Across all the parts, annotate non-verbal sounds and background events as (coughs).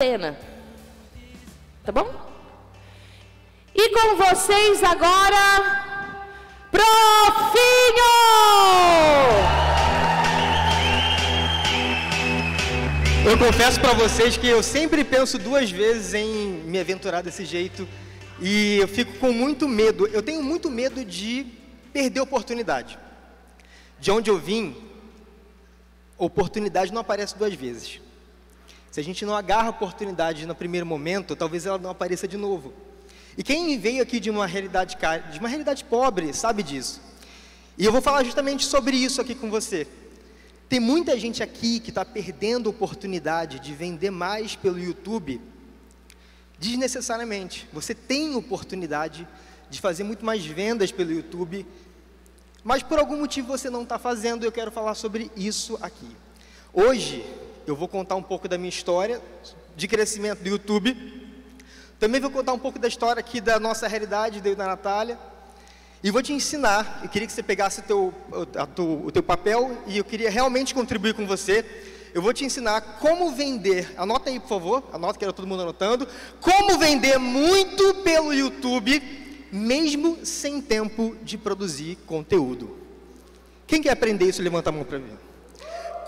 cena. Tá bom? E com vocês agora, Profinho! Eu confesso para vocês que eu sempre penso duas vezes em me aventurar desse jeito e eu fico com muito medo. Eu tenho muito medo de perder oportunidade. De onde eu vim, oportunidade não aparece duas vezes. Se a gente não agarra a oportunidade no primeiro momento, talvez ela não apareça de novo. E quem veio aqui de uma realidade de uma realidade pobre sabe disso. E eu vou falar justamente sobre isso aqui com você. Tem muita gente aqui que está perdendo a oportunidade de vender mais pelo YouTube desnecessariamente. Você tem oportunidade de fazer muito mais vendas pelo YouTube, mas por algum motivo você não está fazendo. Eu quero falar sobre isso aqui. Hoje eu vou contar um pouco da minha história de crescimento do YouTube. Também vou contar um pouco da história aqui da nossa realidade, da Natália. E vou te ensinar, eu queria que você pegasse o teu, o teu papel e eu queria realmente contribuir com você. Eu vou te ensinar como vender, anota aí por favor, anota que era todo mundo anotando, como vender muito pelo YouTube, mesmo sem tempo de produzir conteúdo. Quem quer aprender isso, levanta a mão para mim.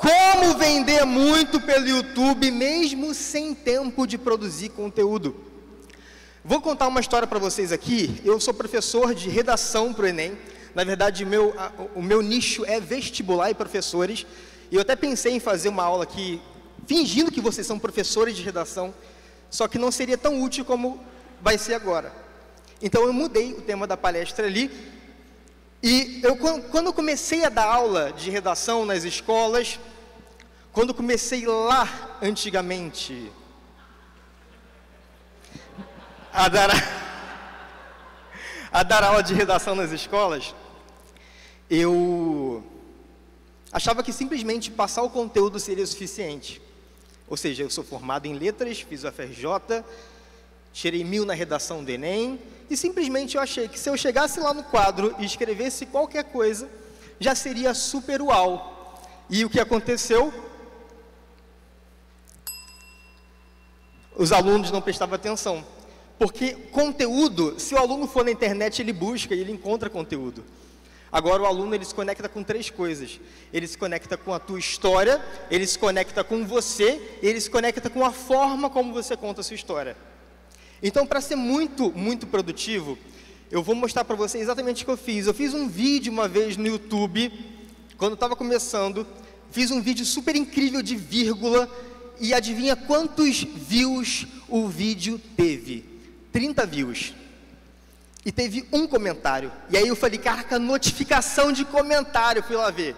Como vender muito pelo YouTube, mesmo sem tempo de produzir conteúdo. Vou contar uma história para vocês aqui. Eu sou professor de redação para o Enem. Na verdade, meu, o meu nicho é vestibular e professores. E eu até pensei em fazer uma aula aqui, fingindo que vocês são professores de redação, só que não seria tão útil como vai ser agora. Então eu mudei o tema da palestra ali. E eu, quando comecei a dar aula de redação nas escolas, quando comecei lá antigamente a dar, a dar aula de redação nas escolas, eu achava que simplesmente passar o conteúdo seria suficiente. Ou seja, eu sou formado em letras, fiz o FRJ, tirei mil na redação do Enem, e simplesmente eu achei que se eu chegasse lá no quadro e escrevesse qualquer coisa, já seria super uau. E o que aconteceu? os alunos não prestavam atenção. Porque conteúdo, se o aluno for na internet, ele busca e ele encontra conteúdo. Agora o aluno ele se conecta com três coisas. Ele se conecta com a tua história, ele se conecta com você, ele se conecta com a forma como você conta a sua história. Então, para ser muito, muito produtivo, eu vou mostrar para você exatamente o que eu fiz. Eu fiz um vídeo uma vez no YouTube, quando estava começando, fiz um vídeo super incrível de vírgula, e adivinha quantos views o vídeo teve? 30 views. E teve um comentário. E aí eu falei, caraca, notificação de comentário. Fui lá ver.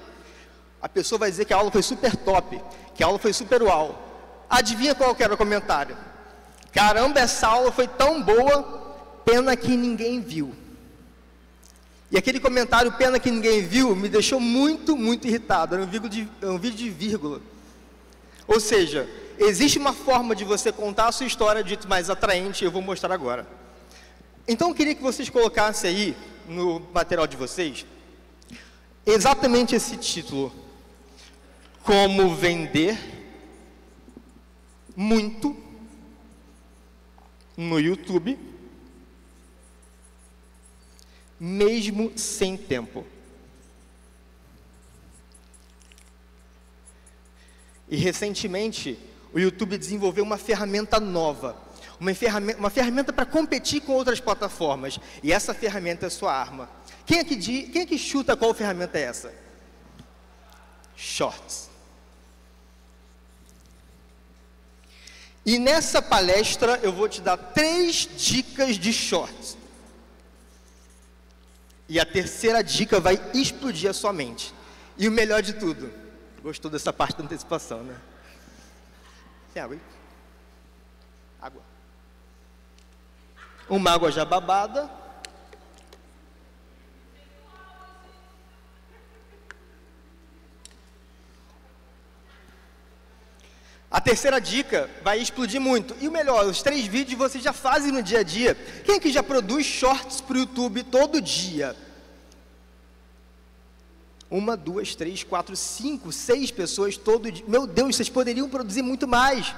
A pessoa vai dizer que a aula foi super top, que a aula foi super uau. Adivinha qual que era o comentário? Caramba, essa aula foi tão boa, pena que ninguém viu. E aquele comentário, pena que ninguém viu, me deixou muito, muito irritado. Era um de, um vídeo de vírgula. Ou seja, existe uma forma de você contar a sua história de jeito mais atraente, eu vou mostrar agora. Então eu queria que vocês colocassem aí no material de vocês exatamente esse título: Como vender muito no YouTube, mesmo sem tempo. E recentemente, o YouTube desenvolveu uma ferramenta nova, uma ferramenta, uma ferramenta para competir com outras plataformas. E essa ferramenta é sua arma. Quem é que, quem é que chuta qual ferramenta é essa? Shorts. E nessa palestra eu vou te dar três dicas de shorts. E a terceira dica vai explodir a sua mente. E o melhor de tudo, Gostou dessa parte da antecipação, né? Tem água aí? Água. Uma água já babada. A terceira dica vai explodir muito. E o melhor, os três vídeos vocês já fazem no dia a dia. Quem aqui já produz shorts para o YouTube todo dia? Uma, duas, três, quatro, cinco, seis pessoas todo dia. Meu Deus, vocês poderiam produzir muito mais.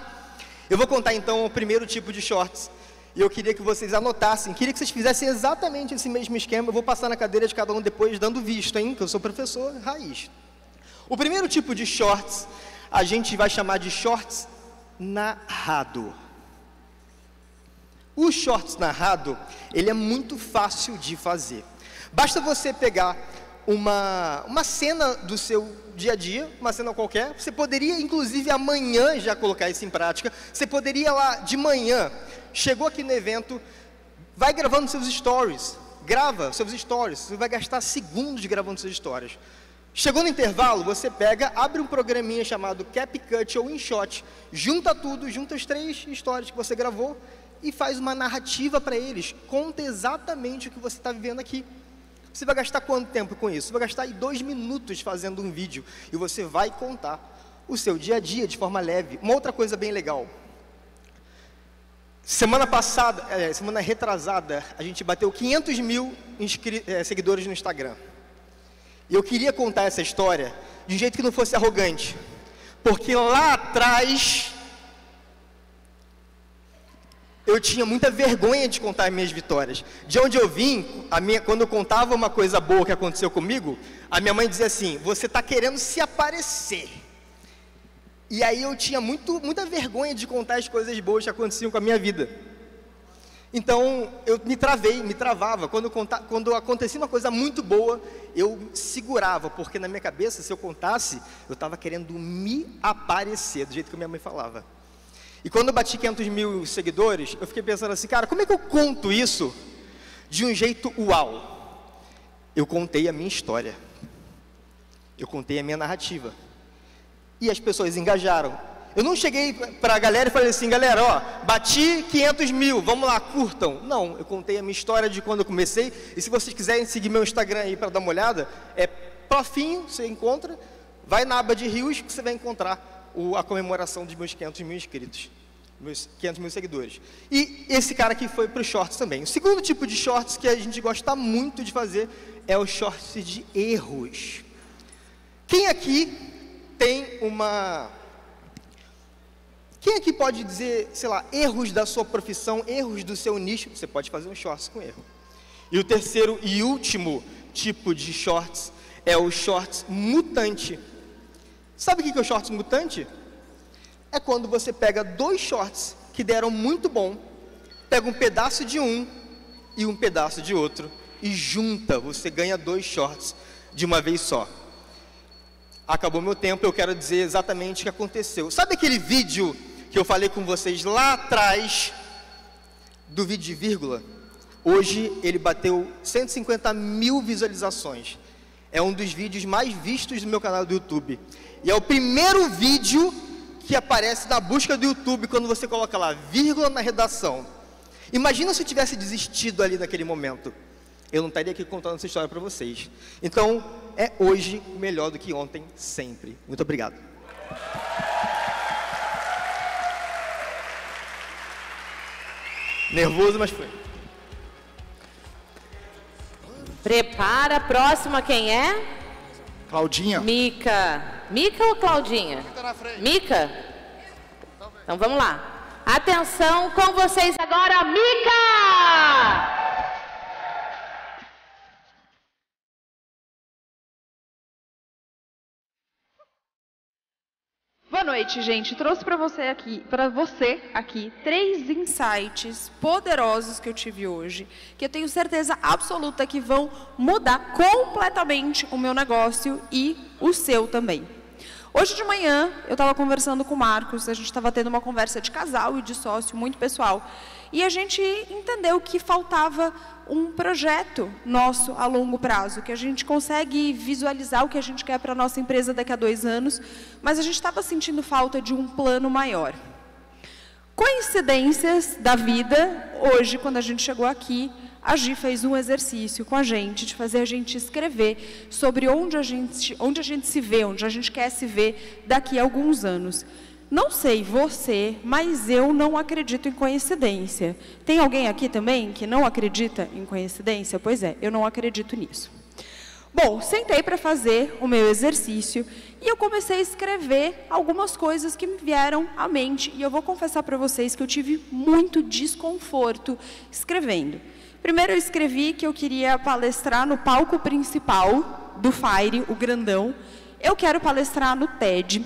Eu vou contar então o primeiro tipo de shorts. E eu queria que vocês anotassem, queria que vocês fizessem exatamente esse mesmo esquema. Eu vou passar na cadeira de cada um depois dando visto, hein? Que eu sou professor raiz. O primeiro tipo de shorts, a gente vai chamar de shorts narrado. O shorts narrado, ele é muito fácil de fazer. Basta você pegar uma, uma cena do seu dia a dia, uma cena qualquer. Você poderia, inclusive, amanhã já colocar isso em prática. Você poderia lá de manhã, chegou aqui no evento, vai gravando seus stories. Grava seus stories. Você vai gastar segundos gravando suas histórias. Chegou no intervalo, você pega, abre um programinha chamado CapCut ou InShot, junta tudo, junta as três histórias que você gravou e faz uma narrativa para eles. Conta exatamente o que você está vivendo aqui. Você vai gastar quanto tempo com isso? Você vai gastar dois minutos fazendo um vídeo e você vai contar o seu dia a dia de forma leve. Uma outra coisa bem legal. Semana passada, é, semana retrasada, a gente bateu 500 mil é, seguidores no Instagram. Eu queria contar essa história de um jeito que não fosse arrogante. Porque lá atrás eu tinha muita vergonha de contar minhas vitórias. De onde eu vim, minha, quando eu contava uma coisa boa que aconteceu comigo, a minha mãe dizia assim: Você está querendo se aparecer. E aí eu tinha muito, muita vergonha de contar as coisas boas que aconteciam com a minha vida. Então eu me travei, me travava. Quando, conta, quando acontecia uma coisa muito boa, eu segurava, porque na minha cabeça, se eu contasse, eu estava querendo me aparecer, do jeito que minha mãe falava. E quando eu bati 500 mil seguidores, eu fiquei pensando assim, cara, como é que eu conto isso de um jeito uau? Eu contei a minha história. Eu contei a minha narrativa. E as pessoas engajaram. Eu não cheguei para a galera e falei assim, galera, ó, bati 500 mil, vamos lá, curtam. Não, eu contei a minha história de quando eu comecei. E se vocês quiserem seguir meu Instagram aí para dar uma olhada, é profinho, você encontra. Vai na aba de rios que você vai encontrar o, a comemoração dos meus 500 mil inscritos, meus 500 mil seguidores. E esse cara aqui foi para os shorts também. O segundo tipo de shorts que a gente gosta muito de fazer é o shorts de erros. Quem aqui tem uma. Quem aqui pode dizer, sei lá, erros da sua profissão, erros do seu nicho? Você pode fazer um shorts com erro. E o terceiro e último tipo de shorts é o shorts mutante. Sabe o que é o shorts mutante? É quando você pega dois shorts que deram muito bom, pega um pedaço de um e um pedaço de outro e junta, você ganha dois shorts de uma vez só. Acabou meu tempo, eu quero dizer exatamente o que aconteceu. Sabe aquele vídeo que eu falei com vocês lá atrás do vídeo de vírgula? Hoje ele bateu 150 mil visualizações. É um dos vídeos mais vistos do meu canal do YouTube. E é o primeiro vídeo que aparece na busca do YouTube quando você coloca lá, vírgula na redação. Imagina se eu tivesse desistido ali naquele momento. Eu não estaria aqui contando essa história para vocês. Então, é hoje melhor do que ontem, sempre. Muito obrigado. Nervoso, mas foi. Prepara a próxima, quem é? Claudinha. Mica. Mica ou Claudinha? Mica na frente. Mica? Então vamos lá. Atenção com vocês agora, Mica! Boa noite, gente. Trouxe para você aqui, para você aqui, três insights poderosos que eu tive hoje, que eu tenho certeza absoluta que vão mudar completamente o meu negócio e o seu também. Hoje de manhã eu estava conversando com o Marcos, a gente estava tendo uma conversa de casal e de sócio muito pessoal. E a gente entendeu que faltava um projeto nosso a longo prazo, que a gente consegue visualizar o que a gente quer para a nossa empresa daqui a dois anos, mas a gente estava sentindo falta de um plano maior. Coincidências da vida, hoje, quando a gente chegou aqui, a Gi fez um exercício com a gente, de fazer a gente escrever sobre onde a gente, onde a gente se vê, onde a gente quer se ver daqui a alguns anos. Não sei você, mas eu não acredito em coincidência. Tem alguém aqui também que não acredita em coincidência? Pois é, eu não acredito nisso. Bom, sentei para fazer o meu exercício e eu comecei a escrever algumas coisas que me vieram à mente. E eu vou confessar para vocês que eu tive muito desconforto escrevendo. Primeiro, eu escrevi que eu queria palestrar no palco principal do Fire, o grandão. Eu quero palestrar no TED.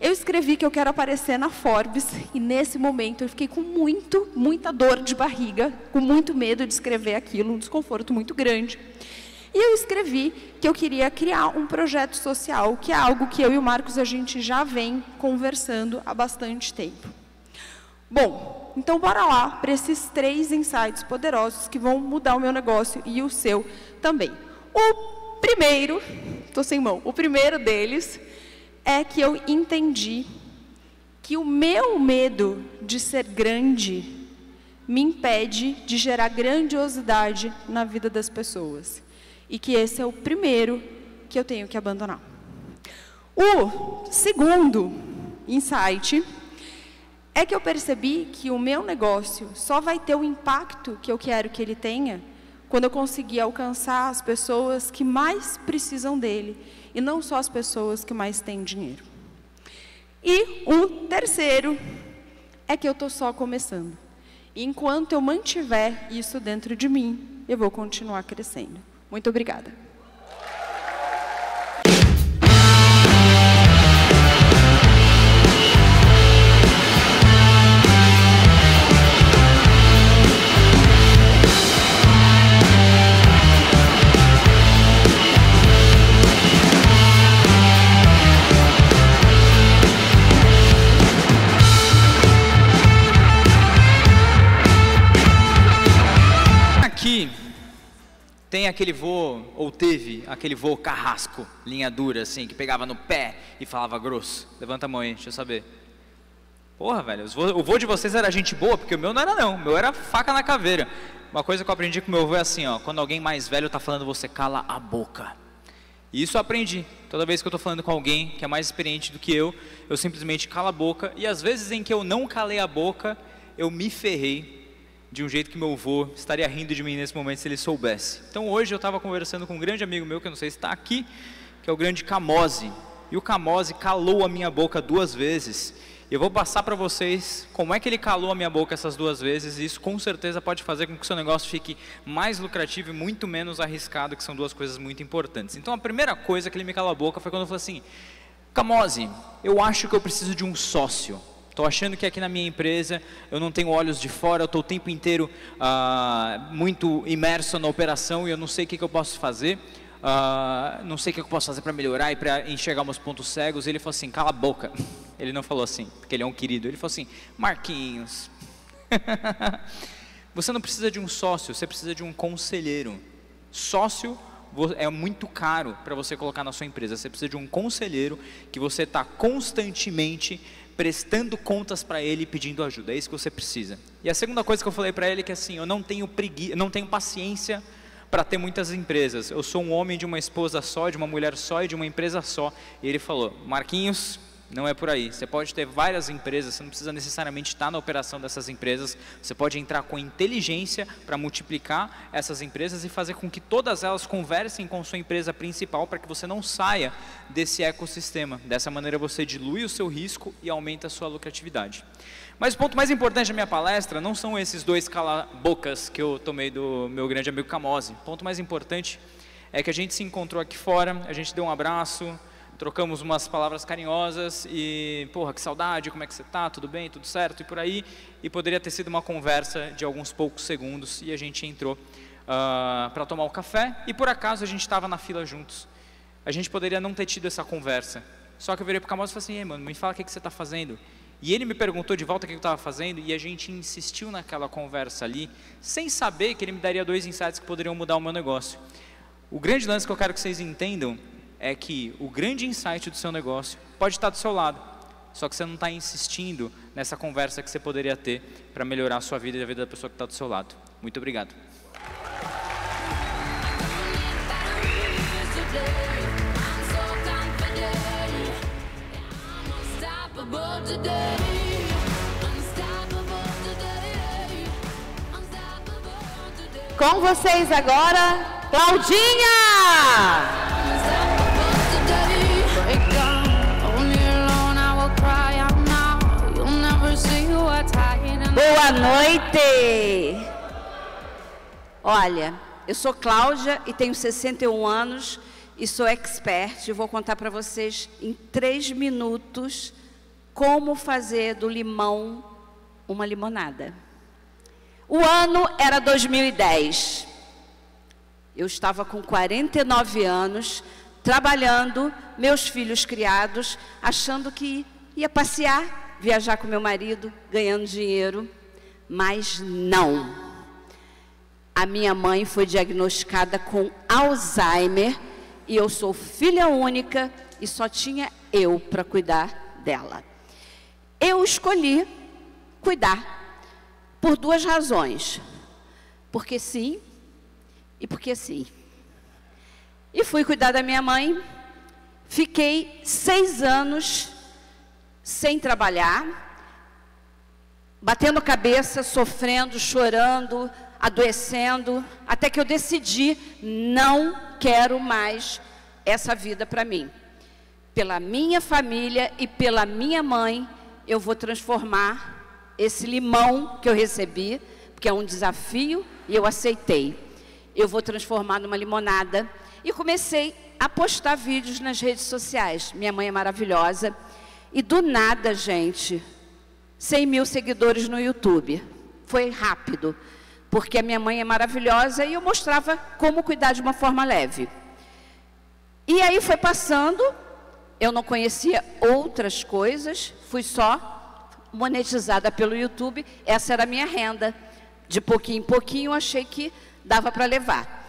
Eu escrevi que eu quero aparecer na Forbes e nesse momento eu fiquei com muito, muita dor de barriga, com muito medo de escrever aquilo, um desconforto muito grande. E eu escrevi que eu queria criar um projeto social, que é algo que eu e o Marcos a gente já vem conversando há bastante tempo. Bom, então bora lá para esses três insights poderosos que vão mudar o meu negócio e o seu também. O primeiro, estou sem mão, o primeiro deles é que eu entendi que o meu medo de ser grande me impede de gerar grandiosidade na vida das pessoas. E que esse é o primeiro que eu tenho que abandonar. O segundo insight é que eu percebi que o meu negócio só vai ter o impacto que eu quero que ele tenha quando eu conseguir alcançar as pessoas que mais precisam dele e não só as pessoas que mais têm dinheiro. E o terceiro é que eu estou só começando. Enquanto eu mantiver isso dentro de mim, eu vou continuar crescendo. Muito obrigada. Aquele voo, ou teve aquele voo carrasco, linha dura, assim, que pegava no pé e falava grosso. Levanta a mão aí, deixa eu saber. Porra, velho, o voo de vocês era gente boa, porque o meu não era não, o meu era faca na caveira. Uma coisa que eu aprendi com o meu avô é assim, ó, quando alguém mais velho está falando, você cala a boca. E isso eu aprendi. Toda vez que eu estou falando com alguém que é mais experiente do que eu, eu simplesmente calo a boca. E às vezes em que eu não calei a boca, eu me ferrei de um jeito que meu avô estaria rindo de mim nesse momento se ele soubesse. Então hoje eu estava conversando com um grande amigo meu, que eu não sei se está aqui, que é o grande Camose. E o Camose calou a minha boca duas vezes. E eu vou passar para vocês como é que ele calou a minha boca essas duas vezes. E isso com certeza pode fazer com que o seu negócio fique mais lucrativo e muito menos arriscado, que são duas coisas muito importantes. Então a primeira coisa que ele me calou a boca foi quando eu falei assim: Camose, eu acho que eu preciso de um sócio. Estou achando que aqui na minha empresa eu não tenho olhos de fora, eu estou o tempo inteiro ah, muito imerso na operação e eu não sei o que, que eu posso fazer, ah, não sei o que eu posso fazer para melhorar e para enxergar meus pontos cegos. Ele falou assim: cala a boca. (laughs) Ele não falou assim, porque ele é um querido. Ele falou assim: Marquinhos, (laughs) você não precisa de um sócio, você precisa de um conselheiro. Sócio é muito caro para você colocar na sua empresa. Você precisa de um conselheiro que você está constantemente prestando contas para ele e pedindo ajuda. É isso que você precisa. E a segunda coisa que eu falei para ele é que assim, eu não tenho pregui não tenho paciência para ter muitas empresas. Eu sou um homem de uma esposa só, de uma mulher só e de uma empresa só. E ele falou: "Marquinhos, não é por aí. Você pode ter várias empresas, você não precisa necessariamente estar na operação dessas empresas. Você pode entrar com inteligência para multiplicar essas empresas e fazer com que todas elas conversem com sua empresa principal para que você não saia desse ecossistema. Dessa maneira você dilui o seu risco e aumenta a sua lucratividade. Mas o ponto mais importante da minha palestra não são esses dois cala-bocas que eu tomei do meu grande amigo Camose. O ponto mais importante é que a gente se encontrou aqui fora, a gente deu um abraço, trocamos umas palavras carinhosas e, porra, que saudade, como é que você tá? Tudo bem? Tudo certo? E por aí. E poderia ter sido uma conversa de alguns poucos segundos e a gente entrou uh, ah, para tomar o café e por acaso a gente estava na fila juntos. A gente poderia não ter tido essa conversa. Só que eu virei para o Camoso e falei assim, Ei, mano, me fala o que, que você está fazendo. E ele me perguntou de volta o que eu estava fazendo e a gente insistiu naquela conversa ali, sem saber que ele me daria dois insights que poderiam mudar o meu negócio. O grande lance que eu quero que vocês entendam é que o grande insight do seu negócio pode estar do seu lado, só que você não está insistindo nessa conversa que você poderia ter para melhorar a sua vida e a vida da pessoa que está do seu lado. Muito obrigado. Com vocês agora, Claudinha! Boa noite! Olha, eu sou Cláudia e tenho 61 anos e sou expert. E vou contar para vocês em três minutos como fazer do limão uma limonada. O ano era 2010. Eu estava com 49 anos, trabalhando, meus filhos criados, achando que ia passear, viajar com meu marido, ganhando dinheiro, mas não. A minha mãe foi diagnosticada com Alzheimer e eu sou filha única e só tinha eu para cuidar dela. Eu escolhi cuidar por duas razões. Porque sim e porque sim. E fui cuidar da minha mãe. Fiquei seis anos sem trabalhar, batendo cabeça, sofrendo, chorando, adoecendo, até que eu decidi não quero mais essa vida para mim. Pela minha família e pela minha mãe, eu vou transformar esse limão que eu recebi, porque é um desafio e eu aceitei. Eu vou transformar numa limonada e comecei a postar vídeos nas redes sociais. Minha mãe é maravilhosa. E do nada, gente, 100 mil seguidores no YouTube. Foi rápido, porque a minha mãe é maravilhosa e eu mostrava como cuidar de uma forma leve. E aí foi passando, eu não conhecia outras coisas, fui só monetizada pelo YouTube, essa era a minha renda. De pouquinho em pouquinho, achei que dava para levar.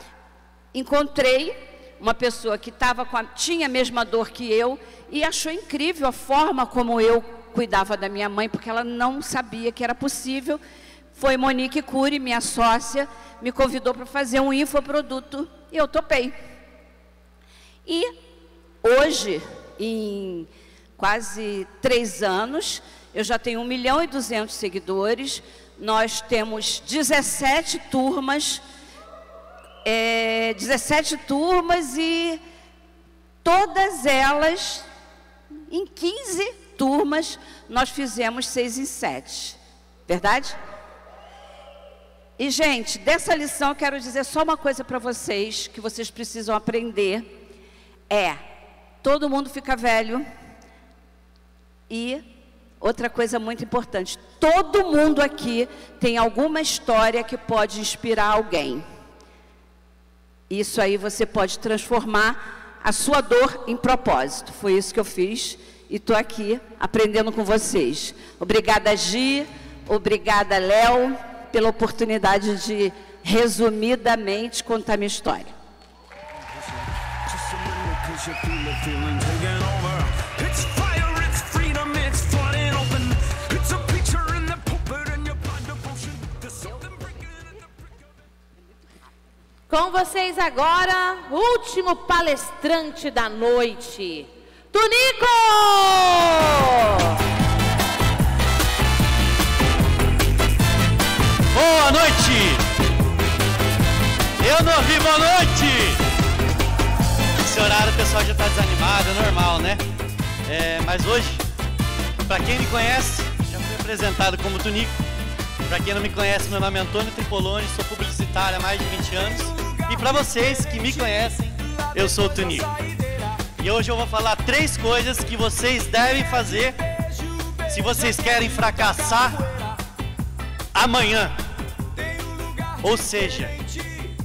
Encontrei uma pessoa que tava a, tinha a mesma dor que eu e achou incrível a forma como eu cuidava da minha mãe, porque ela não sabia que era possível. Foi Monique Cury, minha sócia, me convidou para fazer um infoproduto e eu topei. E hoje, em quase três anos, eu já tenho 1 milhão e 200 seguidores, nós temos 17 turmas, é, 17 turmas e todas elas, em 15 turmas, nós fizemos 6 em 7. Verdade? E, gente, dessa lição eu quero dizer só uma coisa para vocês, que vocês precisam aprender é: todo mundo fica velho. E outra coisa muito importante: todo mundo aqui tem alguma história que pode inspirar alguém. Isso aí você pode transformar a sua dor em propósito. Foi isso que eu fiz e estou aqui aprendendo com vocês. Obrigada, Gi. Obrigada, Léo, pela oportunidade de resumidamente contar minha história. Com vocês agora, último palestrante da noite, Tunico! Boa noite! Eu não ouvi boa noite! Esse horário o pessoal já está desanimado, é normal, né? É, mas hoje, para quem me conhece, já fui apresentado como Tunico. Para quem não me conhece, meu nome é Antônio Tripoloni, sou publicitário há mais de 20 anos. E para vocês que me conhecem, eu sou o Tunico. E hoje eu vou falar três coisas que vocês devem fazer se vocês querem fracassar amanhã. Ou seja,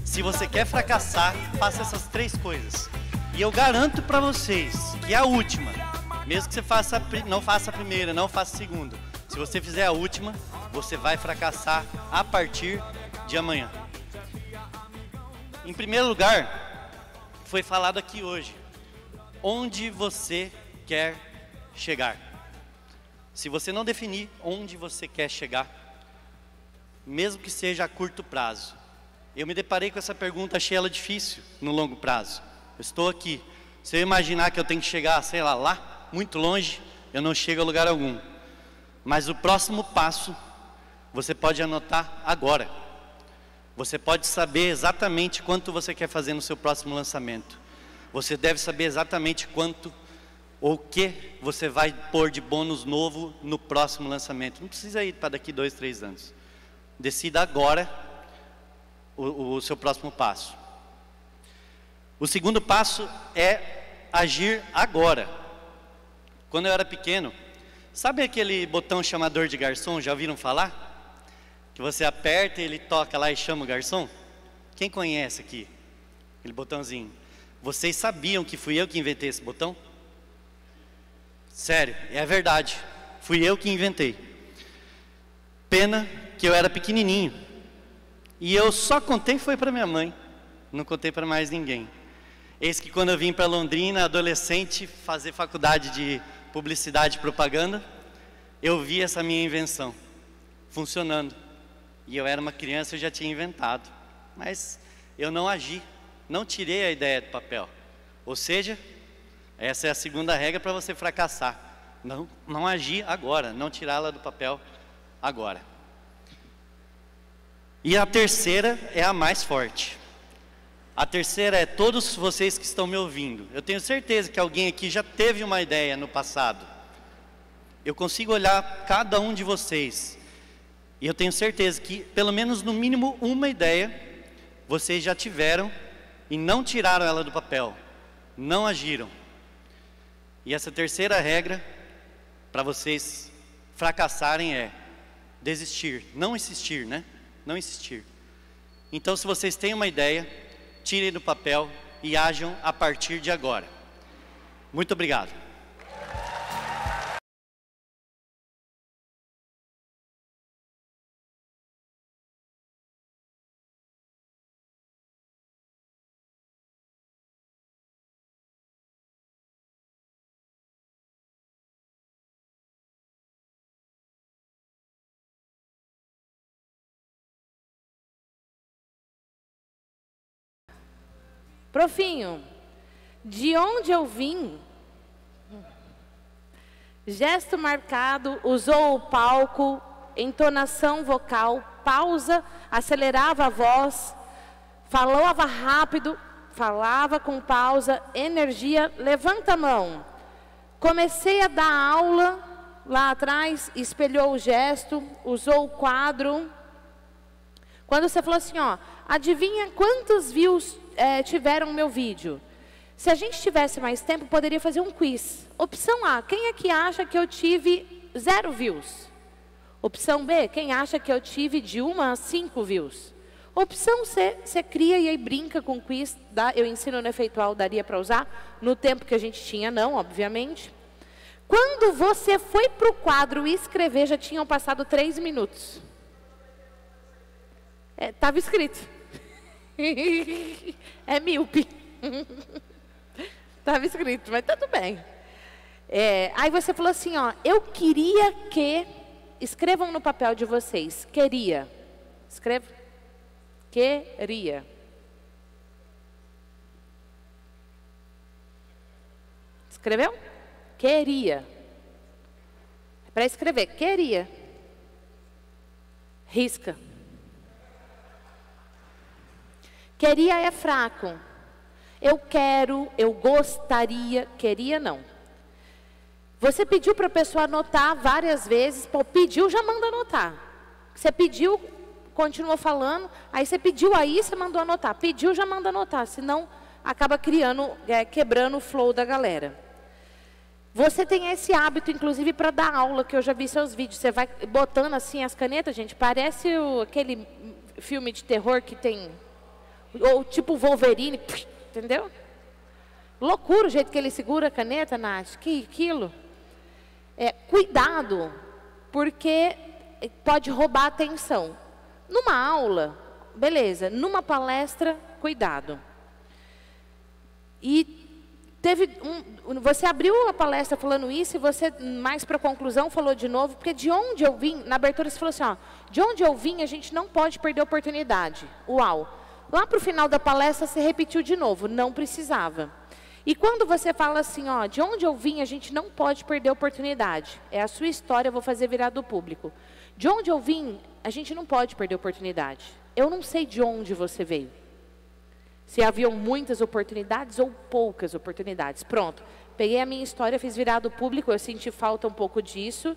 se você quer fracassar, faça essas três coisas. E eu garanto para vocês que a última, mesmo que você faça, não faça a primeira, não faça a segunda, se você fizer a última, você vai fracassar a partir de amanhã. Em primeiro lugar, foi falado aqui hoje, onde você quer chegar. Se você não definir onde você quer chegar, mesmo que seja a curto prazo, eu me deparei com essa pergunta, achei ela difícil no longo prazo. Eu estou aqui. Se eu imaginar que eu tenho que chegar, sei lá, lá, muito longe, eu não chego a lugar algum. Mas o próximo passo, você pode anotar agora. Você pode saber exatamente quanto você quer fazer no seu próximo lançamento. Você deve saber exatamente quanto o que você vai pôr de bônus novo no próximo lançamento. Não precisa ir para daqui dois, três anos. Decida agora o, o seu próximo passo. O segundo passo é agir agora. Quando eu era pequeno, sabe aquele botão chamador de garçom? Já ouviram falar? Que você aperta e ele toca lá e chama o garçom? Quem conhece aqui? Aquele botãozinho. Vocês sabiam que fui eu que inventei esse botão? Sério, é verdade. Fui eu que inventei. Pena que eu era pequenininho. E eu só contei foi para minha mãe. Não contei para mais ninguém. Eis que quando eu vim para Londrina, adolescente, fazer faculdade de publicidade e propaganda, eu vi essa minha invenção funcionando. E eu era uma criança, eu já tinha inventado. Mas eu não agi, não tirei a ideia do papel. Ou seja, essa é a segunda regra para você fracassar. Não, não agir agora, não tirá-la do papel agora. E a terceira é a mais forte. A terceira é todos vocês que estão me ouvindo. Eu tenho certeza que alguém aqui já teve uma ideia no passado. Eu consigo olhar cada um de vocês. E eu tenho certeza que, pelo menos no mínimo uma ideia, vocês já tiveram e não tiraram ela do papel. Não agiram. E essa terceira regra, para vocês fracassarem, é desistir. Não insistir, né? Não insistir. Então, se vocês têm uma ideia, tirem do papel e ajam a partir de agora. Muito obrigado. Profinho, de onde eu vim? Gesto marcado, usou o palco, entonação vocal, pausa, acelerava a voz, falava rápido, falava com pausa, energia, levanta a mão. Comecei a dar aula lá atrás, espelhou o gesto, usou o quadro. Quando você falou assim, ó, adivinha quantos views é, tiveram meu vídeo. Se a gente tivesse mais tempo, poderia fazer um quiz. Opção A, quem é que acha que eu tive zero views? Opção B, quem acha que eu tive de uma a cinco views? Opção C, você cria e aí brinca com quiz. Dá, eu ensino no efeitual, daria para usar. No tempo que a gente tinha, não, obviamente. Quando você foi para o quadro escrever, já tinham passado três minutos. Estava é, escrito. (laughs) é míope. Estava escrito, mas tudo bem. É, aí você falou assim, ó, eu queria que escrevam no papel de vocês, queria. Escreva. Queria. Escreveu? Queria. É Para escrever, queria. Risca. Queria é fraco. Eu quero, eu gostaria, queria não. Você pediu para a pessoa anotar várias vezes, pô, pediu, já manda anotar. Você pediu, continua falando, aí você pediu aí, você mandou anotar. Pediu, já manda anotar, senão acaba criando, é, quebrando o flow da galera. Você tem esse hábito, inclusive, para dar aula, que eu já vi seus vídeos. Você vai botando assim as canetas, gente, parece o, aquele filme de terror que tem ou tipo Wolverine, entendeu? Loucura o jeito que ele segura a caneta, Nath. Que aquilo. É, cuidado, porque pode roubar a atenção. Numa aula, beleza. Numa palestra, cuidado. E teve um, você abriu a palestra falando isso e você mais para conclusão falou de novo, porque de onde eu vim, na abertura você falou assim, ó, de onde eu vim a gente não pode perder a oportunidade. Uau. Lá para o final da palestra, você repetiu de novo, não precisava. E quando você fala assim, ó, de onde eu vim, a gente não pode perder a oportunidade. É a sua história, eu vou fazer virar do público. De onde eu vim, a gente não pode perder a oportunidade. Eu não sei de onde você veio. Se haviam muitas oportunidades ou poucas oportunidades. Pronto. Peguei a minha história, fiz virar do público, eu senti falta um pouco disso.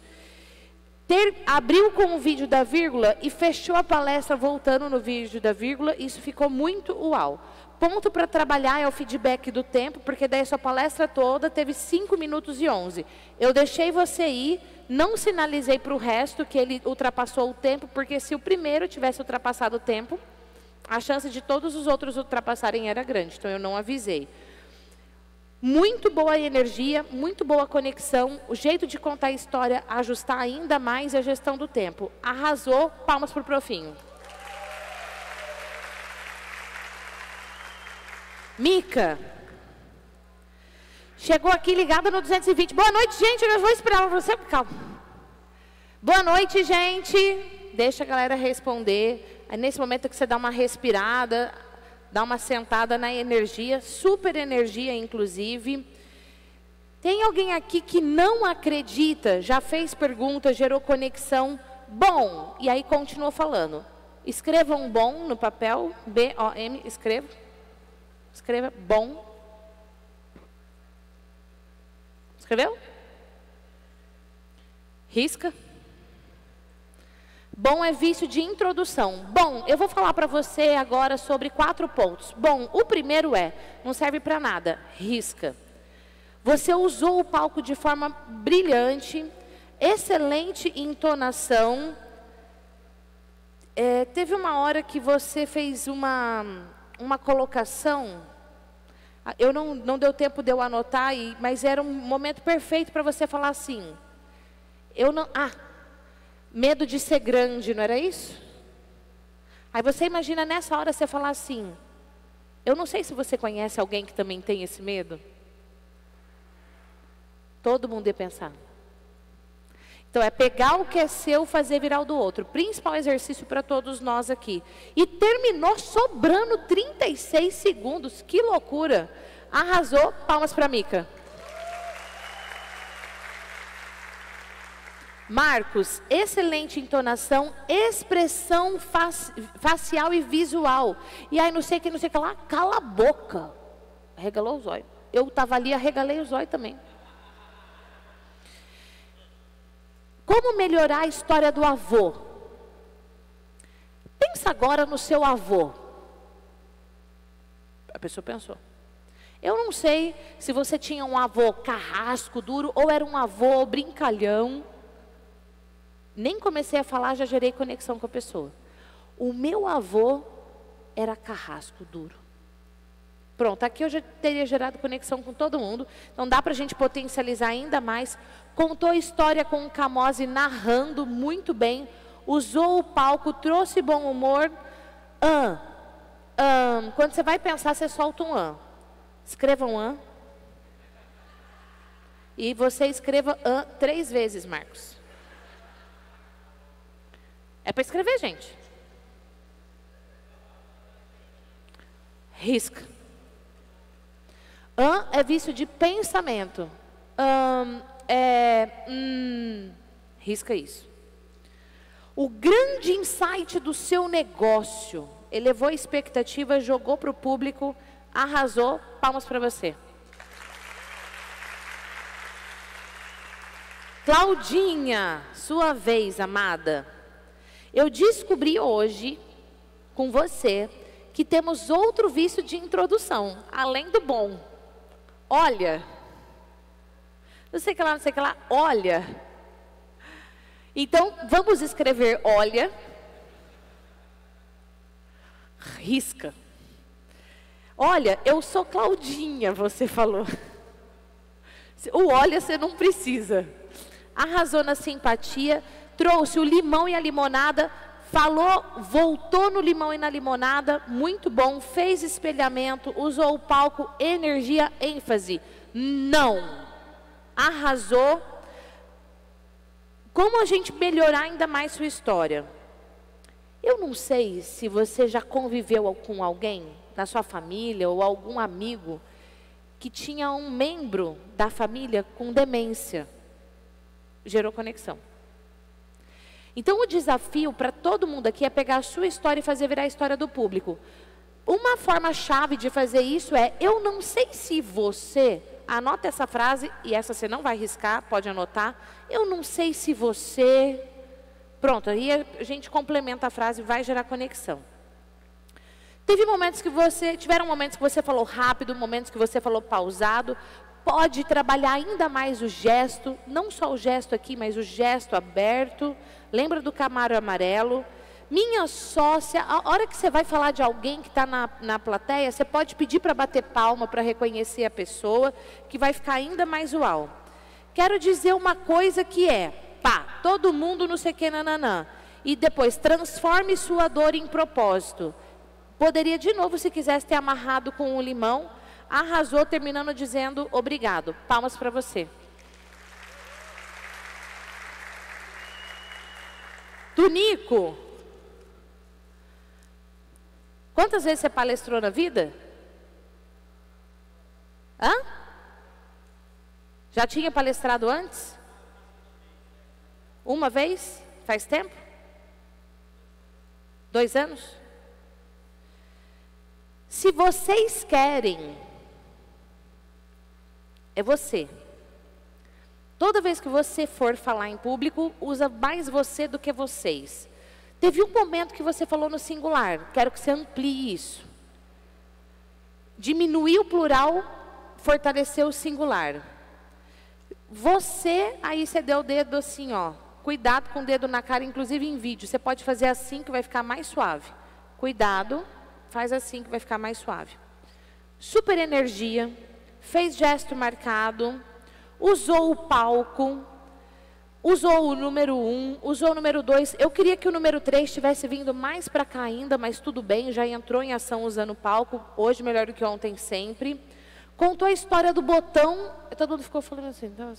Ter, abriu com o vídeo da vírgula e fechou a palestra voltando no vídeo da vírgula, isso ficou muito uau. Ponto para trabalhar é o feedback do tempo, porque daí a sua palestra toda teve 5 minutos e 11. Eu deixei você ir, não sinalizei para o resto que ele ultrapassou o tempo, porque se o primeiro tivesse ultrapassado o tempo, a chance de todos os outros ultrapassarem era grande, então eu não avisei. Muito boa energia, muito boa conexão, o jeito de contar a história, ajustar ainda mais a gestão do tempo. Arrasou, palmas para o Profinho. Mica. Chegou aqui ligada no 220. Boa noite, gente. Eu vou esperar você. Calma. Boa noite, gente. Deixa a galera responder. É nesse momento que você dá uma respirada, dá uma sentada na energia, super energia, inclusive. Tem alguém aqui que não acredita, já fez pergunta, gerou conexão, bom, e aí continuou falando. Escreva um bom no papel, B-O-M, escreva. Escreva bom. Escreveu? Risca. Bom é vício de introdução. Bom, eu vou falar para você agora sobre quatro pontos. Bom, o primeiro é, não serve para nada, risca. Você usou o palco de forma brilhante, excelente entonação. É, teve uma hora que você fez uma, uma colocação, eu não, não deu tempo de eu anotar, mas era um momento perfeito para você falar assim. Eu não, ah, Medo de ser grande, não era isso? Aí você imagina nessa hora você falar assim: Eu não sei se você conhece alguém que também tem esse medo. Todo mundo ia pensar. Então é pegar o que é seu, fazer virar o do outro. Principal exercício para todos nós aqui. E terminou sobrando 36 segundos. Que loucura! Arrasou. Palmas para Mica. Marcos, excelente entonação, expressão facial e visual. E aí não sei o que, não sei o que lá, cala a boca. Regalou os olhos. Eu estava ali, arregalei os olhos também. Como melhorar a história do avô? Pensa agora no seu avô. A pessoa pensou. Eu não sei se você tinha um avô carrasco, duro, ou era um avô brincalhão nem comecei a falar, já gerei conexão com a pessoa. O meu avô era carrasco duro. Pronto, aqui eu já teria gerado conexão com todo mundo. Então dá para a gente potencializar ainda mais. Contou a história com o Camose narrando muito bem. Usou o palco, trouxe bom humor. An. An. Quando você vai pensar, você solta um an. Escreva um an. E você escreva an três vezes, Marcos. É para escrever, gente. Risca. An é vício de pensamento. Um, é, hum, risca isso. O grande insight do seu negócio elevou a expectativa, jogou para o público, arrasou. Palmas para você. Claudinha, sua vez, amada. Eu descobri hoje, com você, que temos outro vício de introdução, além do bom. Olha. Não sei que lá, não sei que lá. Olha. Então, vamos escrever olha. Risca. Olha, eu sou Claudinha, você falou. (laughs) O olha você não precisa. Arrasou na simpatia trouxe o limão e a limonada, falou, voltou no limão e na limonada, muito bom, fez espelhamento, usou o palco, energia, ênfase. Não. Arrasou. Como a gente melhorar ainda mais sua história? Eu não sei se você já conviveu com alguém na sua família ou algum amigo que tinha um membro da família com demência. Gerou conexão. Então, o desafio para todo mundo aqui é pegar a sua história e fazer virar a história do público. Uma forma chave de fazer isso é: eu não sei se você Anota essa frase, e essa você não vai riscar, pode anotar. Eu não sei se você. Pronto, aí a gente complementa a frase e vai gerar conexão. Teve momentos que você. Tiveram momentos que você falou rápido, momentos que você falou pausado. Pode trabalhar ainda mais o gesto, não só o gesto aqui, mas o gesto aberto. Lembra do camaro amarelo? Minha sócia, a hora que você vai falar de alguém que está na, na plateia, você pode pedir para bater palma para reconhecer a pessoa, que vai ficar ainda mais uau. Quero dizer uma coisa que é, pá, todo mundo no sei que nananã. E depois, transforme sua dor em propósito. Poderia de novo, se quisesse, ter amarrado com um limão. Arrasou, terminando dizendo obrigado. Palmas para você. Tunico, Quantas vezes você palestrou na vida? Hã? Já tinha palestrado antes? Uma vez? Faz tempo? Dois anos? Se vocês querem, é você. Toda vez que você for falar em público, usa mais você do que vocês. Teve um momento que você falou no singular, quero que você amplie isso. Diminuir o plural, fortalecer o singular. Você, aí você deu o dedo assim, ó. Cuidado com o dedo na cara, inclusive em vídeo. Você pode fazer assim que vai ficar mais suave. Cuidado, faz assim que vai ficar mais suave. Super energia, fez gesto marcado, usou o palco, Usou o número 1, um, usou o número 2. Eu queria que o número 3 tivesse vindo mais para cá ainda, mas tudo bem, já entrou em ação usando o palco. Hoje melhor do que ontem sempre. Contou a história do botão. Todo mundo ficou falando assim, tá?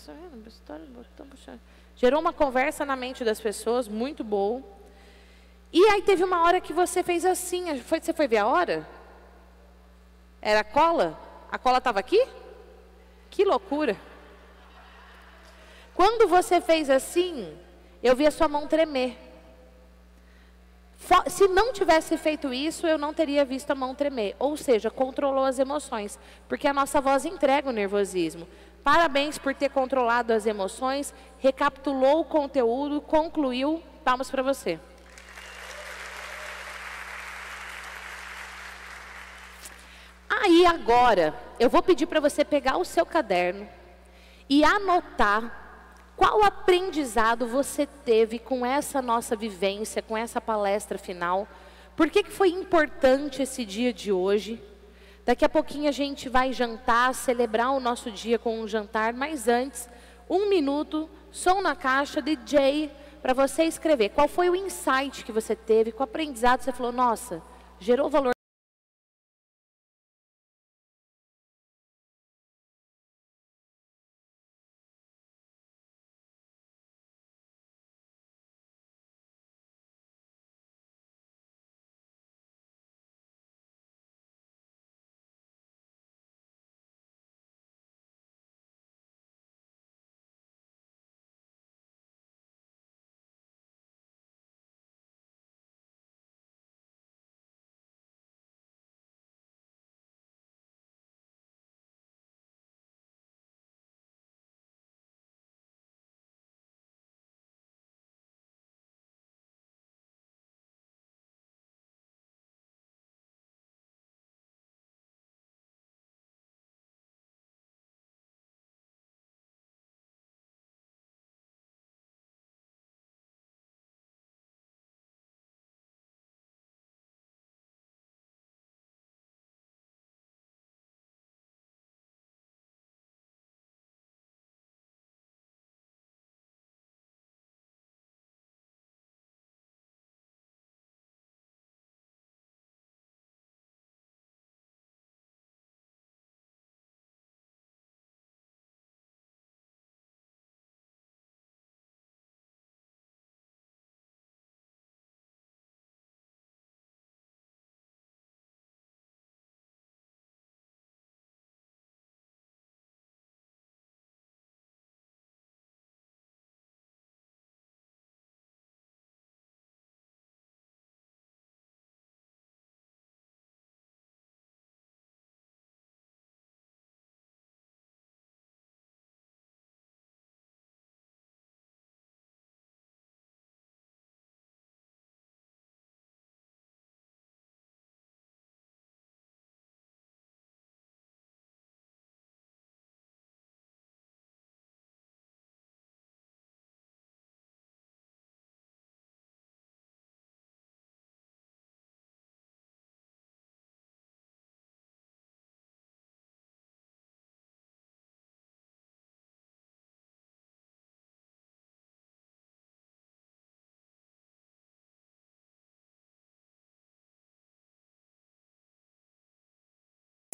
História do botão, puxa. Gerou uma conversa na mente das pessoas, muito boa. E aí teve uma hora que você fez assim. Foi, você foi ver a hora? Era cola? A cola estava aqui? Que loucura. Quando você fez assim, eu vi a sua mão tremer. Se não tivesse feito isso, eu não teria visto a mão tremer. Ou seja, controlou as emoções. Porque a nossa voz entrega o nervosismo. Parabéns por ter controlado as emoções, recapitulou o conteúdo, concluiu. Palmas para você. Aí agora, eu vou pedir para você pegar o seu caderno e anotar qual aprendizado você teve com essa nossa vivência, com essa palestra final? Por que, que foi importante esse dia de hoje? Daqui a pouquinho a gente vai jantar, celebrar o nosso dia com um jantar, mas antes, um minuto, som na caixa, DJ, para você escrever. Qual foi o insight que você teve, qual aprendizado você falou, nossa, gerou valor.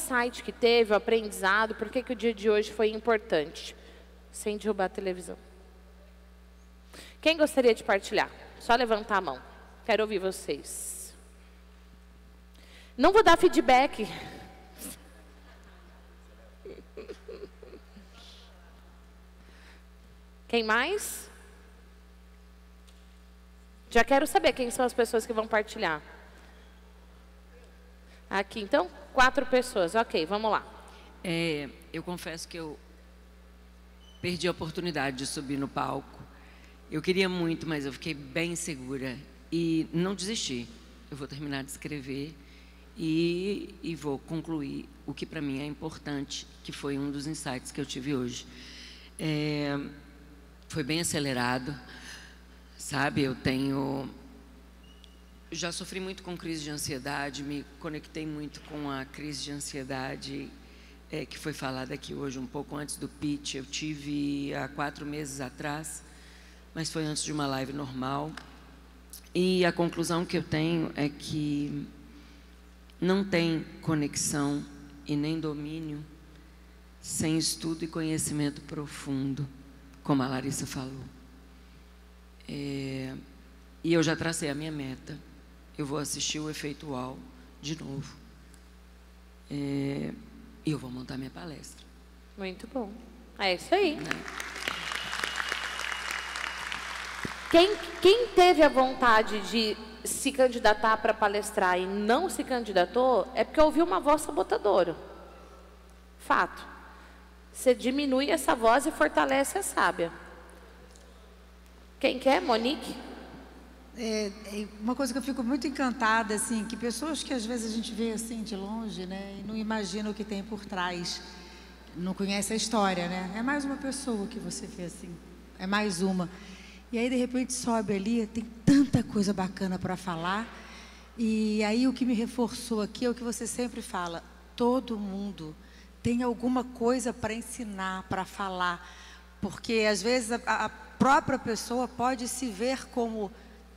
Insight que teve, o aprendizado, por que, que o dia de hoje foi importante. Sem derrubar a televisão. Quem gostaria de partilhar? Só levantar a mão. Quero ouvir vocês. Não vou dar feedback. Quem mais? Já quero saber quem são as pessoas que vão partilhar. Aqui, então, quatro pessoas. Ok, vamos lá. É, eu confesso que eu perdi a oportunidade de subir no palco. Eu queria muito, mas eu fiquei bem segura e não desisti. Eu vou terminar de escrever e, e vou concluir o que para mim é importante, que foi um dos insights que eu tive hoje. É, foi bem acelerado, sabe? Eu tenho já sofri muito com crise de ansiedade, me conectei muito com a crise de ansiedade é, que foi falada aqui hoje, um pouco antes do pitch. Eu tive há quatro meses atrás, mas foi antes de uma live normal. E a conclusão que eu tenho é que não tem conexão e nem domínio sem estudo e conhecimento profundo, como a Larissa falou. É, e eu já tracei a minha meta eu vou assistir o efeito UAU de novo. É, e eu vou montar minha palestra. Muito bom. É isso aí. Né? Quem, quem teve a vontade de se candidatar para palestrar e não se candidatou, é porque ouviu uma voz sabotadora. Fato. Você diminui essa voz e fortalece a sábia. Quem quer? Monique? É, é, uma coisa que eu fico muito encantada, assim, que pessoas que às vezes a gente vê assim de longe, né, e não imagina o que tem por trás, não conhece a história, né? É mais uma pessoa que você vê assim, é mais uma. E aí de repente sobe ali, tem tanta coisa bacana para falar. E aí o que me reforçou aqui é o que você sempre fala: todo mundo tem alguma coisa para ensinar, para falar, porque às vezes a, a própria pessoa pode se ver como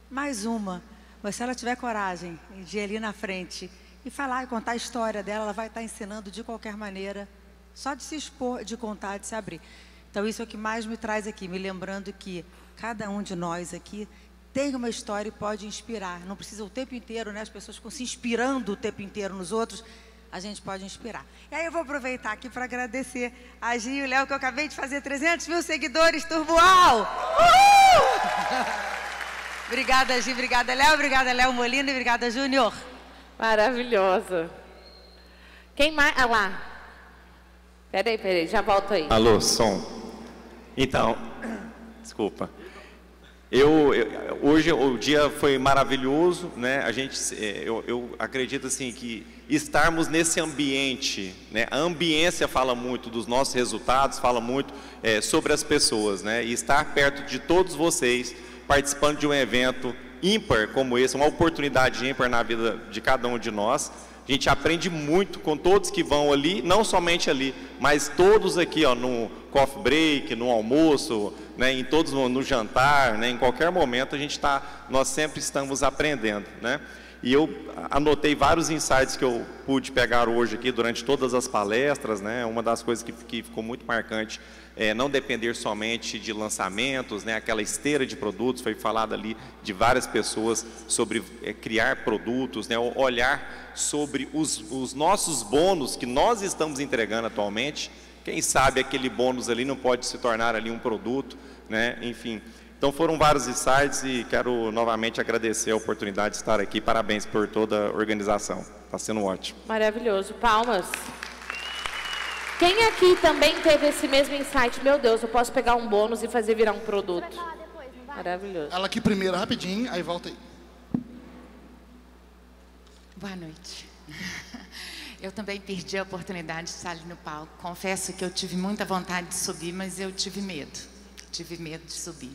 mais uma. Mas se ela tiver coragem de ir ali na frente e falar e contar a história dela, ela vai estar ensinando de qualquer maneira, só de se expor, de contar, de se abrir. Então, isso é o que mais me traz aqui, me lembrando que cada um de nós aqui tem uma história e pode inspirar. Não precisa o tempo inteiro, né? As pessoas ficam se inspirando o tempo inteiro nos outros. A gente pode inspirar. E aí eu vou aproveitar aqui para agradecer a Gi e o Léo, que eu acabei de fazer 300 mil seguidores, Turboal! Uhul! (laughs) Obrigada, Gi. Obrigada, Léo. Obrigada, Léo Molina. E obrigada, Júnior. Maravilhosa. Quem mais? Ah lá. Peraí, peraí. Já volto aí. Alô, som. Então, (coughs) desculpa. Eu, eu, hoje o dia foi maravilhoso, né? A gente, é, eu, eu, acredito assim que estarmos nesse ambiente, né? A ambiência fala muito dos nossos resultados, fala muito é, sobre as pessoas, né? E estar perto de todos vocês participando de um evento ímpar como esse, uma oportunidade ímpar na vida de cada um de nós. A gente aprende muito com todos que vão ali, não somente ali, mas todos aqui ó, no coffee break, no almoço, né, em todos no, no jantar, né, em qualquer momento a gente está, nós sempre estamos aprendendo, né? E eu anotei vários insights que eu pude pegar hoje aqui durante todas as palestras, né? Uma das coisas que, que ficou muito marcante é não depender somente de lançamentos, né? Aquela esteira de produtos foi falado ali de várias pessoas sobre é, criar produtos, né? Olhar sobre os, os nossos bônus que nós estamos entregando atualmente. Quem sabe aquele bônus ali não pode se tornar ali um produto, né? Enfim. Então foram vários insights e quero novamente agradecer a oportunidade de estar aqui. Parabéns por toda a organização. Está sendo ótimo. Maravilhoso. Palmas. Quem aqui também teve esse mesmo insight? Meu Deus, eu posso pegar um bônus e fazer virar um produto. Maravilhoso. Ela aqui primeiro, rapidinho, aí volta aí. Boa noite. (laughs) Eu também perdi a oportunidade de estar ali no palco. Confesso que eu tive muita vontade de subir, mas eu tive medo. Tive medo de subir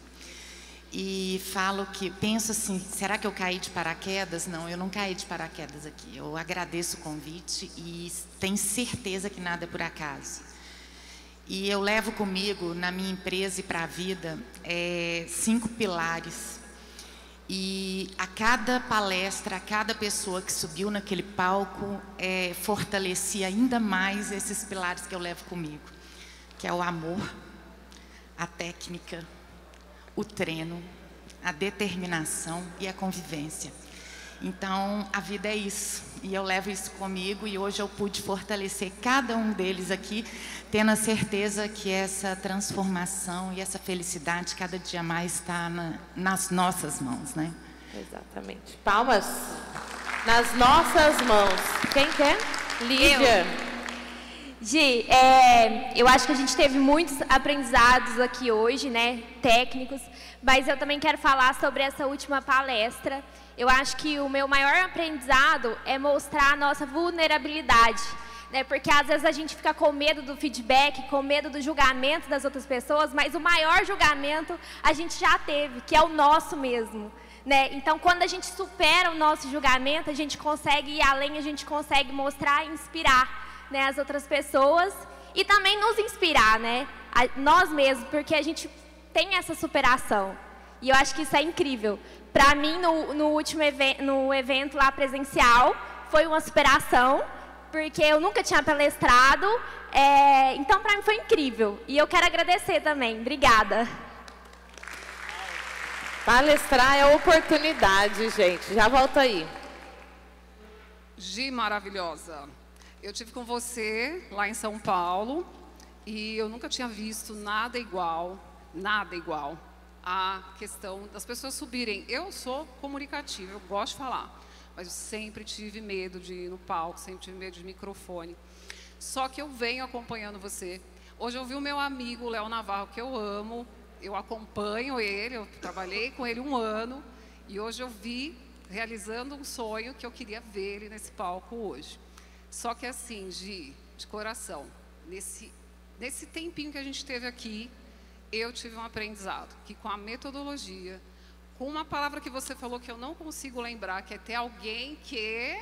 e falo que penso assim, será que eu caí de paraquedas? Não, eu não caí de paraquedas aqui. Eu agradeço o convite e tenho certeza que nada é por acaso. E eu levo comigo na minha empresa e para a vida é, cinco pilares E a cada palestra, a cada pessoa que subiu naquele palco, é, fortalecia ainda mais esses pilares que eu levo comigo, que é o amor, a técnica, o treino, a determinação e a convivência. Então, a vida é isso. E eu levo isso comigo e hoje eu pude fortalecer cada um deles aqui, tendo a certeza que essa transformação e essa felicidade cada dia mais está na, nas nossas mãos, né? Exatamente. Palmas nas nossas mãos. Quem quer? Lídia. Gi, é, eu acho que a gente teve muitos aprendizados aqui hoje, né, técnicos, mas eu também quero falar sobre essa última palestra. Eu acho que o meu maior aprendizado é mostrar a nossa vulnerabilidade. Né? Porque às vezes a gente fica com medo do feedback, com medo do julgamento das outras pessoas, mas o maior julgamento a gente já teve, que é o nosso mesmo. Né? Então, quando a gente supera o nosso julgamento, a gente consegue ir além, a gente consegue mostrar e inspirar né, as outras pessoas e também nos inspirar, né? A, nós mesmos, porque a gente tem essa superação. E eu acho que isso é incrível. Para mim, no, no último evento, no evento lá presencial, foi uma superação, porque eu nunca tinha palestrado. É, então, para mim, foi incrível. E eu quero agradecer também. Obrigada. Palestrar é oportunidade, gente. Já volto aí. Gi, maravilhosa. Eu tive com você lá em São Paulo e eu nunca tinha visto nada igual, nada igual a questão das pessoas subirem. Eu sou comunicativa, eu gosto de falar, mas eu sempre tive medo de ir no palco, sempre tive medo de microfone. Só que eu venho acompanhando você. Hoje eu vi o meu amigo Léo Navarro, que eu amo, eu acompanho ele, eu trabalhei com ele um ano, e hoje eu vi realizando um sonho que eu queria ver ele nesse palco hoje. Só que assim, Gi, de coração, nesse, nesse tempinho que a gente teve aqui, eu tive um aprendizado que com a metodologia, com uma palavra que você falou que eu não consigo lembrar, que é ter alguém que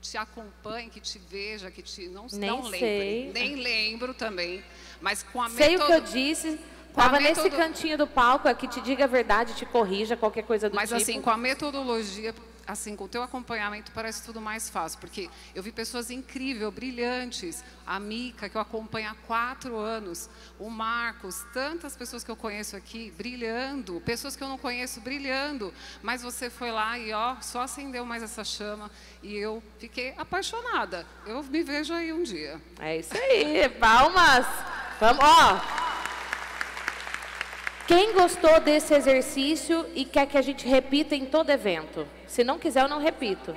te acompanhe, que te veja, que te não, nem não lembre, nem lembro também, mas com a sei o que eu disse. Estava nesse cantinho do palco, é que te diga a verdade, te corrija, qualquer coisa do mas, tipo. Mas assim, com a metodologia assim, com o teu acompanhamento parece tudo mais fácil, porque eu vi pessoas incríveis, brilhantes, a Mica, que eu acompanho há quatro anos, o Marcos, tantas pessoas que eu conheço aqui brilhando, pessoas que eu não conheço brilhando, mas você foi lá e ó, só acendeu mais essa chama e eu fiquei apaixonada. Eu me vejo aí um dia. É isso aí, palmas! Vamos, ó! Quem gostou desse exercício e quer que a gente repita em todo evento? Se não quiser, eu não repito.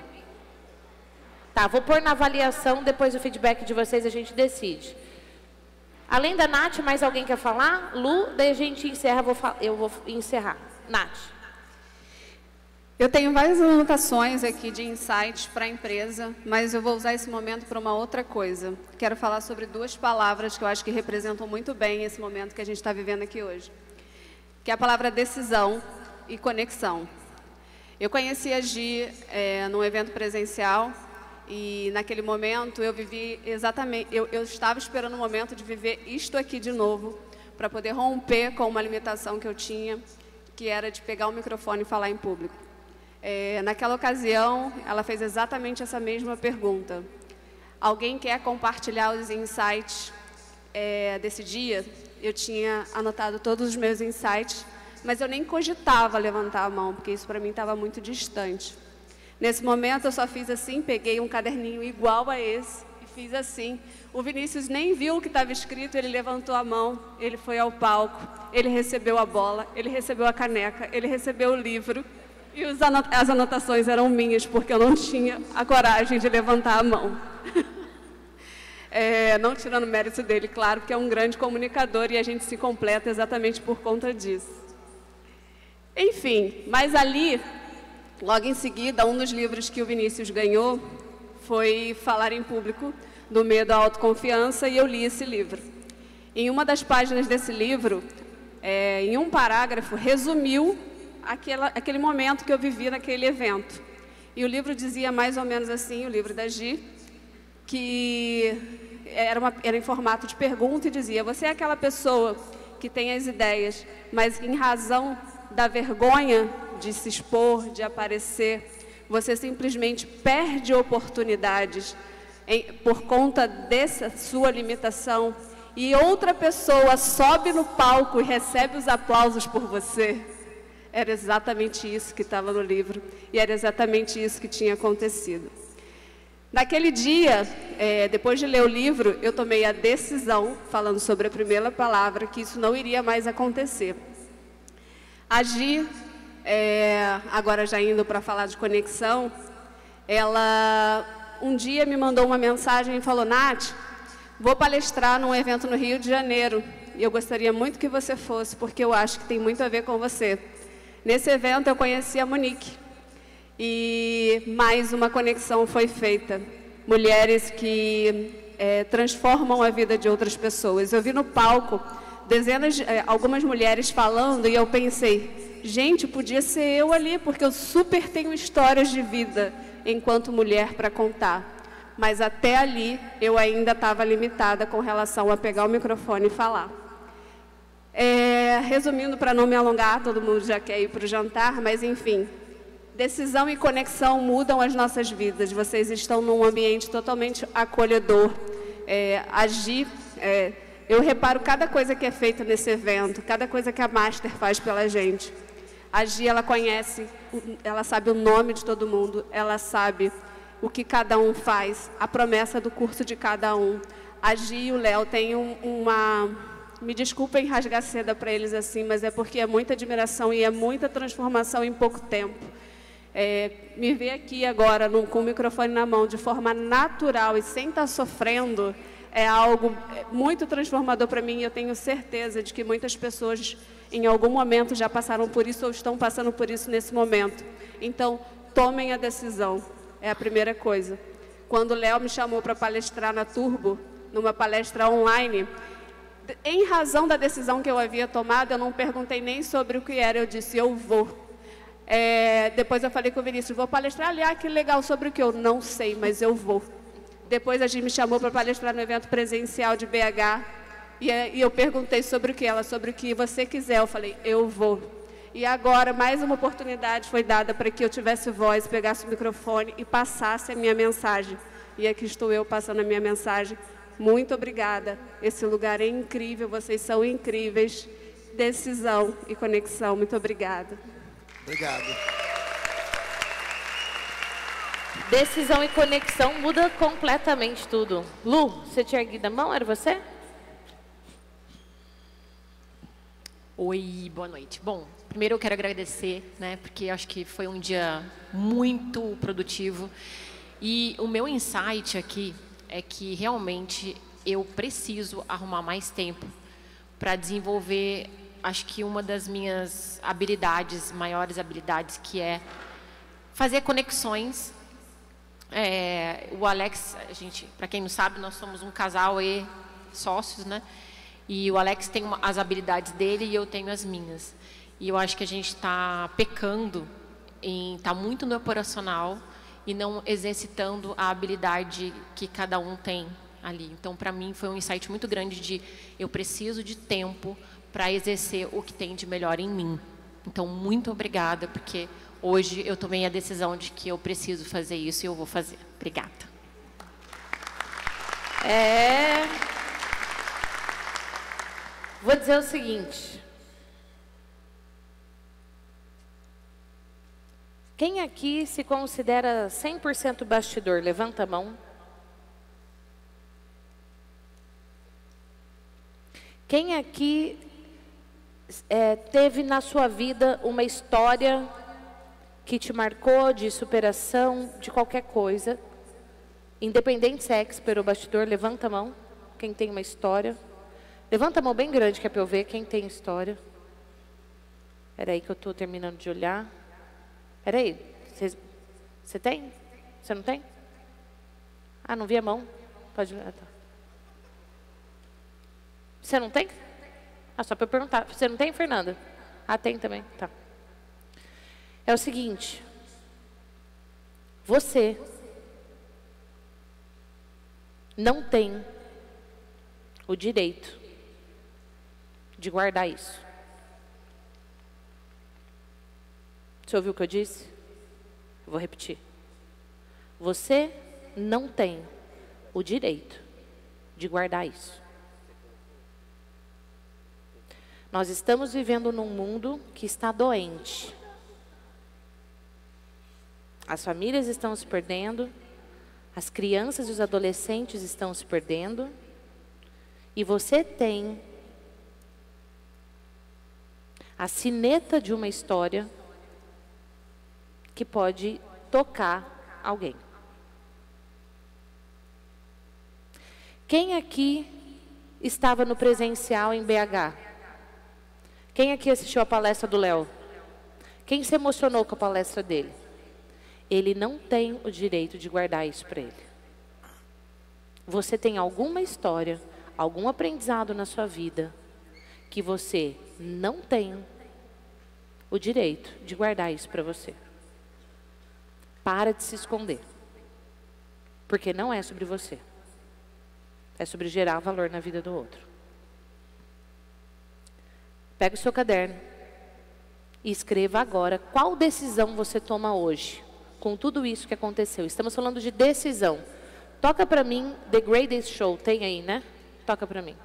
Tá, vou pôr na avaliação, depois do feedback de vocês a gente decide. Além da Nath, mais alguém quer falar? Lu, daí a gente encerra, vou eu vou encerrar. Nath. Eu tenho várias anotações aqui de insights para a empresa, mas eu vou usar esse momento para uma outra coisa. Quero falar sobre duas palavras que eu acho que representam muito bem esse momento que a gente está vivendo aqui hoje que é a palavra decisão e conexão. Eu conheci a Gi é, num evento presencial e naquele momento eu vivi exatamente, eu, eu estava esperando o momento de viver isto aqui de novo, para poder romper com uma limitação que eu tinha, que era de pegar o microfone e falar em público. É, naquela ocasião, ela fez exatamente essa mesma pergunta. Alguém quer compartilhar os insights é, desse dia? eu tinha anotado todos os meus insights, mas eu nem cogitava levantar a mão, porque isso para mim estava muito distante. Nesse momento eu só fiz assim, peguei um caderninho igual a esse e fiz assim. O Vinícius nem viu o que estava escrito, ele levantou a mão, ele foi ao palco, ele recebeu a bola, ele recebeu a caneca, ele recebeu o livro. E as anotações eram minhas, porque eu não tinha a coragem de levantar a mão. (laughs) É, não tirando mérito dele, claro, porque é um grande comunicador e a gente se completa exatamente por conta disso. Enfim, mas ali, logo em seguida, um dos livros que o Vinícius ganhou foi Falar em Público, do Medo à Autoconfiança, e eu li esse livro. Em uma das páginas desse livro, é, em um parágrafo, resumiu aquela, aquele momento que eu vivi naquele evento. E o livro dizia mais ou menos assim, o livro da Gi, que era, uma, era em formato de pergunta e dizia: Você é aquela pessoa que tem as ideias, mas em razão da vergonha de se expor, de aparecer, você simplesmente perde oportunidades em, por conta dessa sua limitação e outra pessoa sobe no palco e recebe os aplausos por você. Era exatamente isso que estava no livro e era exatamente isso que tinha acontecido. Naquele dia, é, depois de ler o livro, eu tomei a decisão, falando sobre a primeira palavra, que isso não iria mais acontecer. Agi, é, agora já indo para falar de conexão, ela um dia me mandou uma mensagem e falou: Nath, vou palestrar num evento no Rio de Janeiro e eu gostaria muito que você fosse, porque eu acho que tem muito a ver com você. Nesse evento eu conheci a Monique e mais uma conexão foi feita. Mulheres que é, transformam a vida de outras pessoas. Eu vi no palco dezenas, é, algumas mulheres falando e eu pensei, gente, podia ser eu ali, porque eu super tenho histórias de vida enquanto mulher para contar. Mas até ali eu ainda estava limitada com relação a pegar o microfone e falar. É, resumindo, para não me alongar, todo mundo já quer ir para o jantar, mas enfim, decisão e conexão mudam as nossas vidas. Vocês estão num ambiente totalmente acolhedor. É, agir, é, eu reparo cada coisa que é feita nesse evento, cada coisa que a Master faz pela gente. A Gi, ela conhece, ela sabe o nome de todo mundo, ela sabe o que cada um faz, a promessa do curso de cada um. A Gi e o Léo têm um, uma... Me desculpem rasgar seda para eles assim, mas é porque é muita admiração e é muita transformação em pouco tempo. É, me ver aqui agora com o microfone na mão de forma natural e sem estar tá sofrendo é algo muito transformador para mim e eu tenho certeza de que muitas pessoas em algum momento já passaram por isso ou estão passando por isso nesse momento. Então, tomem a decisão. É a primeira coisa. Quando o Léo me chamou para palestrar na Turbo, numa palestra online, em razão da decisão que eu havia tomado, eu não perguntei nem sobre o que era, eu disse, eu vou. É, depois eu falei com o Vinícius, vou palestrar, aliás, que legal, sobre o que eu não sei, mas eu vou. Depois a gente me chamou para palestrar no evento presencial de BH, e, e eu perguntei sobre o que ela, sobre o que você quiser. Eu falei, eu vou. E agora, mais uma oportunidade foi dada para que eu tivesse voz, pegasse o microfone e passasse a minha mensagem. E aqui estou eu passando a minha mensagem. Muito obrigada. Esse lugar é incrível, vocês são incríveis. Decisão e conexão. Muito obrigada. Obrigado. Decisão e conexão muda completamente tudo. Lu, você tinha erguido a mão? Era você? Oi, boa noite. Bom, primeiro eu quero agradecer, né, porque acho que foi um dia muito produtivo. E o meu insight aqui é que realmente eu preciso arrumar mais tempo para desenvolver, acho que uma das minhas habilidades, maiores habilidades, que é fazer conexões. É, o Alex, a gente, para quem não sabe, nós somos um casal e sócios, né? E o Alex tem uma, as habilidades dele e eu tenho as minhas. E eu acho que a gente está pecando em estar tá muito no operacional e não exercitando a habilidade que cada um tem ali. Então, para mim, foi um insight muito grande de eu preciso de tempo para exercer o que tem de melhor em mim. Então, muito obrigada, porque hoje eu tomei a decisão de que eu preciso fazer isso e eu vou fazer. Obrigada. É, Vou dizer o seguinte. Quem aqui se considera 100% bastidor? Levanta a mão. Quem aqui é, teve na sua vida uma história que te marcou de superação, de qualquer coisa? Independente se é expert ou bastidor, levanta a mão. Quem tem uma história. Levanta a mão bem grande que é para eu ver quem tem história. Espera aí que eu estou terminando de olhar. Espera aí. Você tem? Você não tem? Ah, não vi a mão. Pode. Ah, tá. Você não tem? Ah, só para eu perguntar. Você não tem, Fernanda? Ah, tem também. Tá. É o seguinte. Você não tem o direito de guardar isso. Você ouviu o que eu disse? Eu vou repetir. Você não tem o direito de guardar isso. Nós estamos vivendo num mundo que está doente. As famílias estão se perdendo, as crianças e os adolescentes estão se perdendo, e você tem a sineta de uma história que pode tocar alguém. Quem aqui estava no presencial em BH? Quem aqui assistiu a palestra do Léo? Quem se emocionou com a palestra dele? Ele não tem o direito de guardar isso para ele. Você tem alguma história, algum aprendizado na sua vida que você não tem o direito de guardar isso para você. Para de se esconder. Porque não é sobre você. É sobre gerar valor na vida do outro. Pega o seu caderno e escreva agora qual decisão você toma hoje com tudo isso que aconteceu. Estamos falando de decisão. Toca para mim The Greatest Show, tem aí, né? Toca para mim.